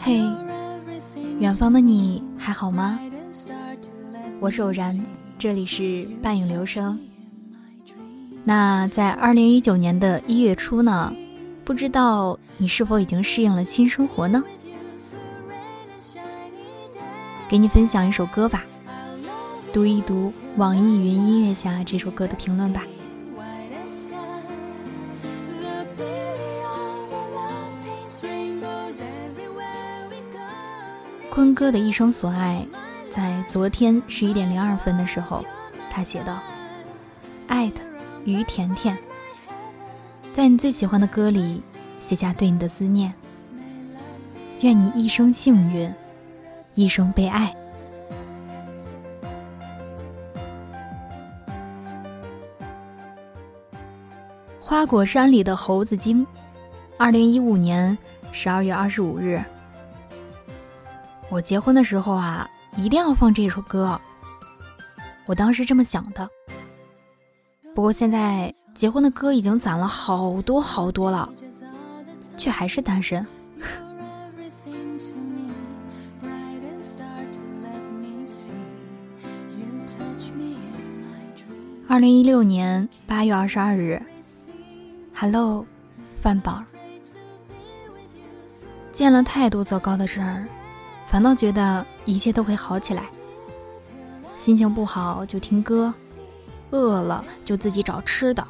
嘿，远方的你还好吗？我是偶然，这里是半影流声。那在二零一九年的一月初呢，不知道你是否已经适应了新生活呢？给你分享一首歌吧，读一读网易云音乐下这首歌的评论吧。坤哥的一生所爱，在昨天十一点零二分的时候，他写道：“爱的。”于甜甜，在你最喜欢的歌里写下对你的思念。愿你一生幸运，一生被爱。花果山里的猴子精，二零一五年十二月二十五日。我结婚的时候啊，一定要放这首歌。我当时这么想的。不过现在结婚的歌已经攒了好多好多了，却还是单身。二零一六年八月二十二日，Hello，范宝。见了太多糟糕的事儿，反倒觉得一切都会好起来。心情不好就听歌。饿了就自己找吃的，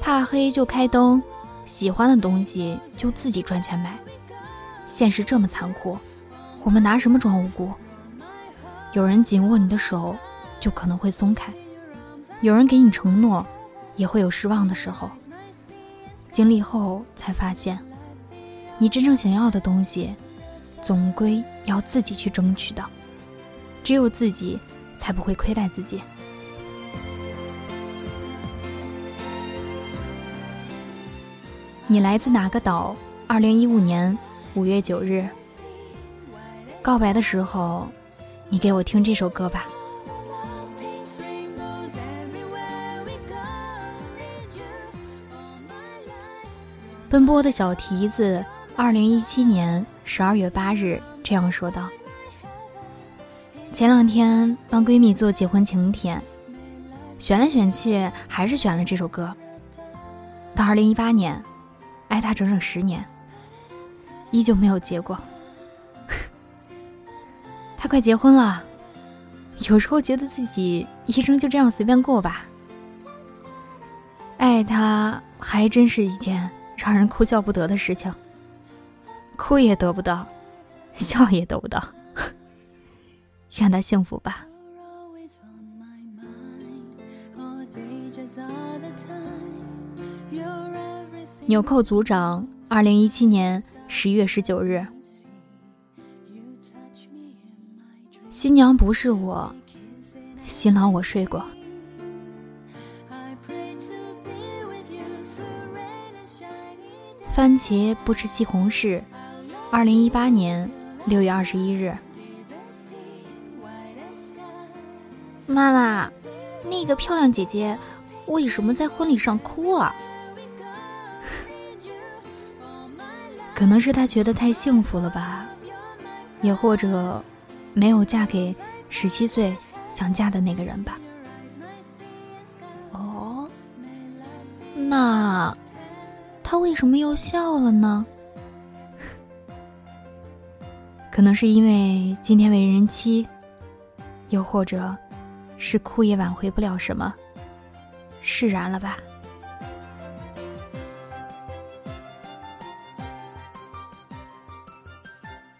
怕黑就开灯，喜欢的东西就自己赚钱买。现实这么残酷，我们拿什么装无辜？有人紧握你的手，就可能会松开；有人给你承诺，也会有失望的时候。经历后才发现，你真正想要的东西，总归要自己去争取的。只有自己，才不会亏待自己。你来自哪个岛？二零一五年五月九日。告白的时候，你给我听这首歌吧。奔波的小蹄子，二零一七年十二月八日这样说道：“前两天帮闺蜜做结婚请帖，选来选去还是选了这首歌。到二零一八年。”爱他整整十年，依旧没有结果。他快结婚了，有时候觉得自己一生就这样随便过吧。爱他还真是一件让人哭笑不得的事情，哭也得不到，笑也得不到。愿他幸福吧。纽扣组长，二零一七年十月十九日。新娘不是我，新郎我睡过。番茄不吃西红柿，二零一八年六月二十一日。妈妈，那个漂亮姐姐为什么在婚礼上哭啊？可能是她觉得太幸福了吧，也或者没有嫁给十七岁想嫁的那个人吧。哦，那他为什么又笑了呢？可能是因为今天为人妻，又或者是哭也挽回不了什么，释然了吧。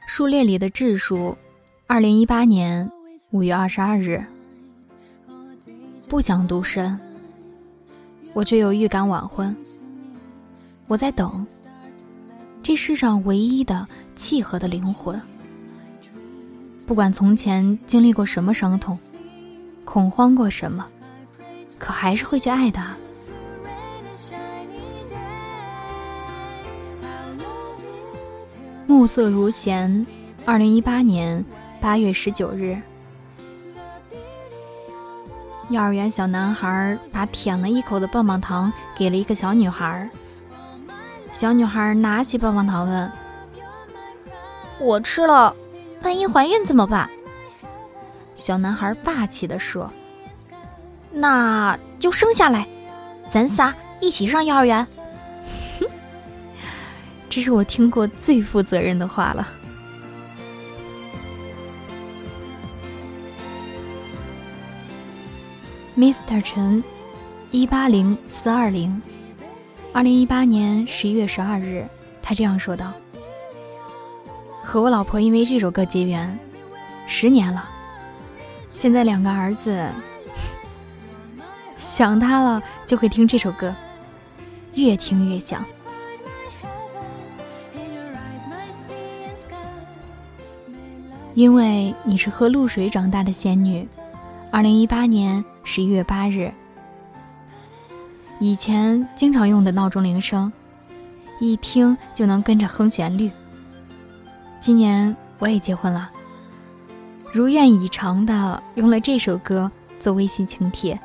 数列里的质数，二零一八年五月二十二日。不想独身，我却有预感晚婚。我在等这世上唯一的契合的灵魂。不管从前经历过什么伤痛，恐慌过什么，可还是会去爱的。暮色如弦，二零一八年八月十九日。幼儿园小男孩把舔了一口的棒棒糖给了一个小女孩。小女孩拿起棒棒糖问：“我吃了，万一怀孕怎么办？”小男孩霸气地说：“那就生下来，咱仨一起上幼儿园。”这是我听过最负责任的话了。Mr. 陈，一八零四二零，二零一八年十一月十二日，他这样说道：“和我老婆因为这首歌结缘，十年了。现在两个儿子 想他了就会听这首歌，越听越想。因为你是喝露水长大的仙女。”二零一八年。十一月八日，以前经常用的闹钟铃声，一听就能跟着哼旋律。今年我也结婚了，如愿以偿的用了这首歌做微信请帖。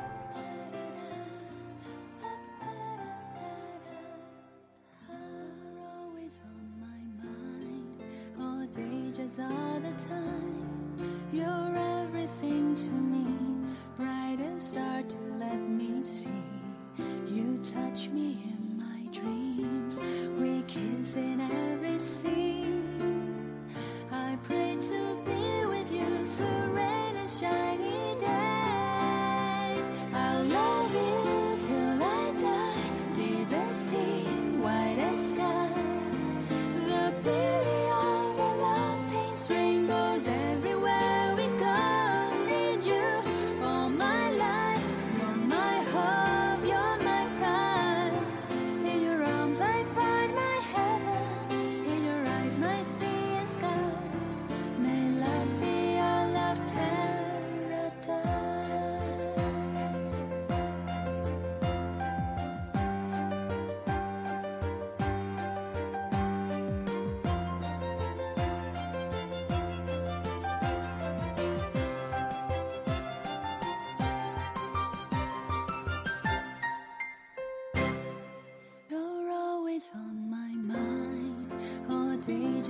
was every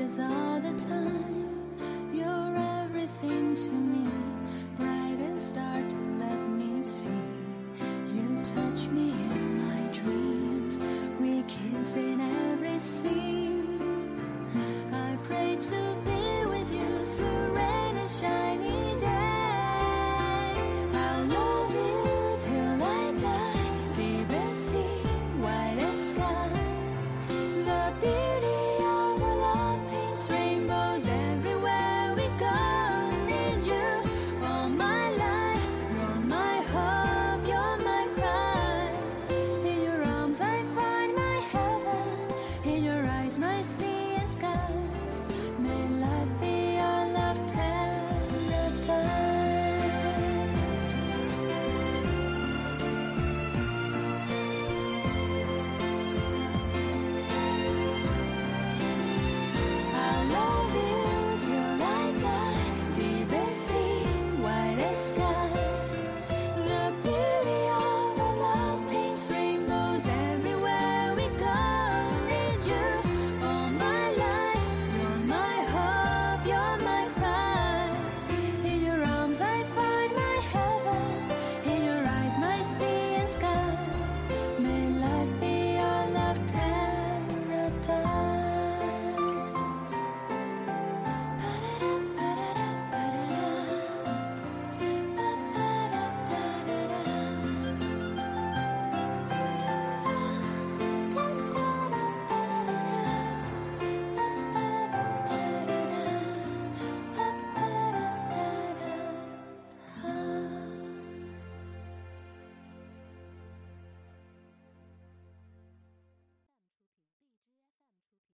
جزاء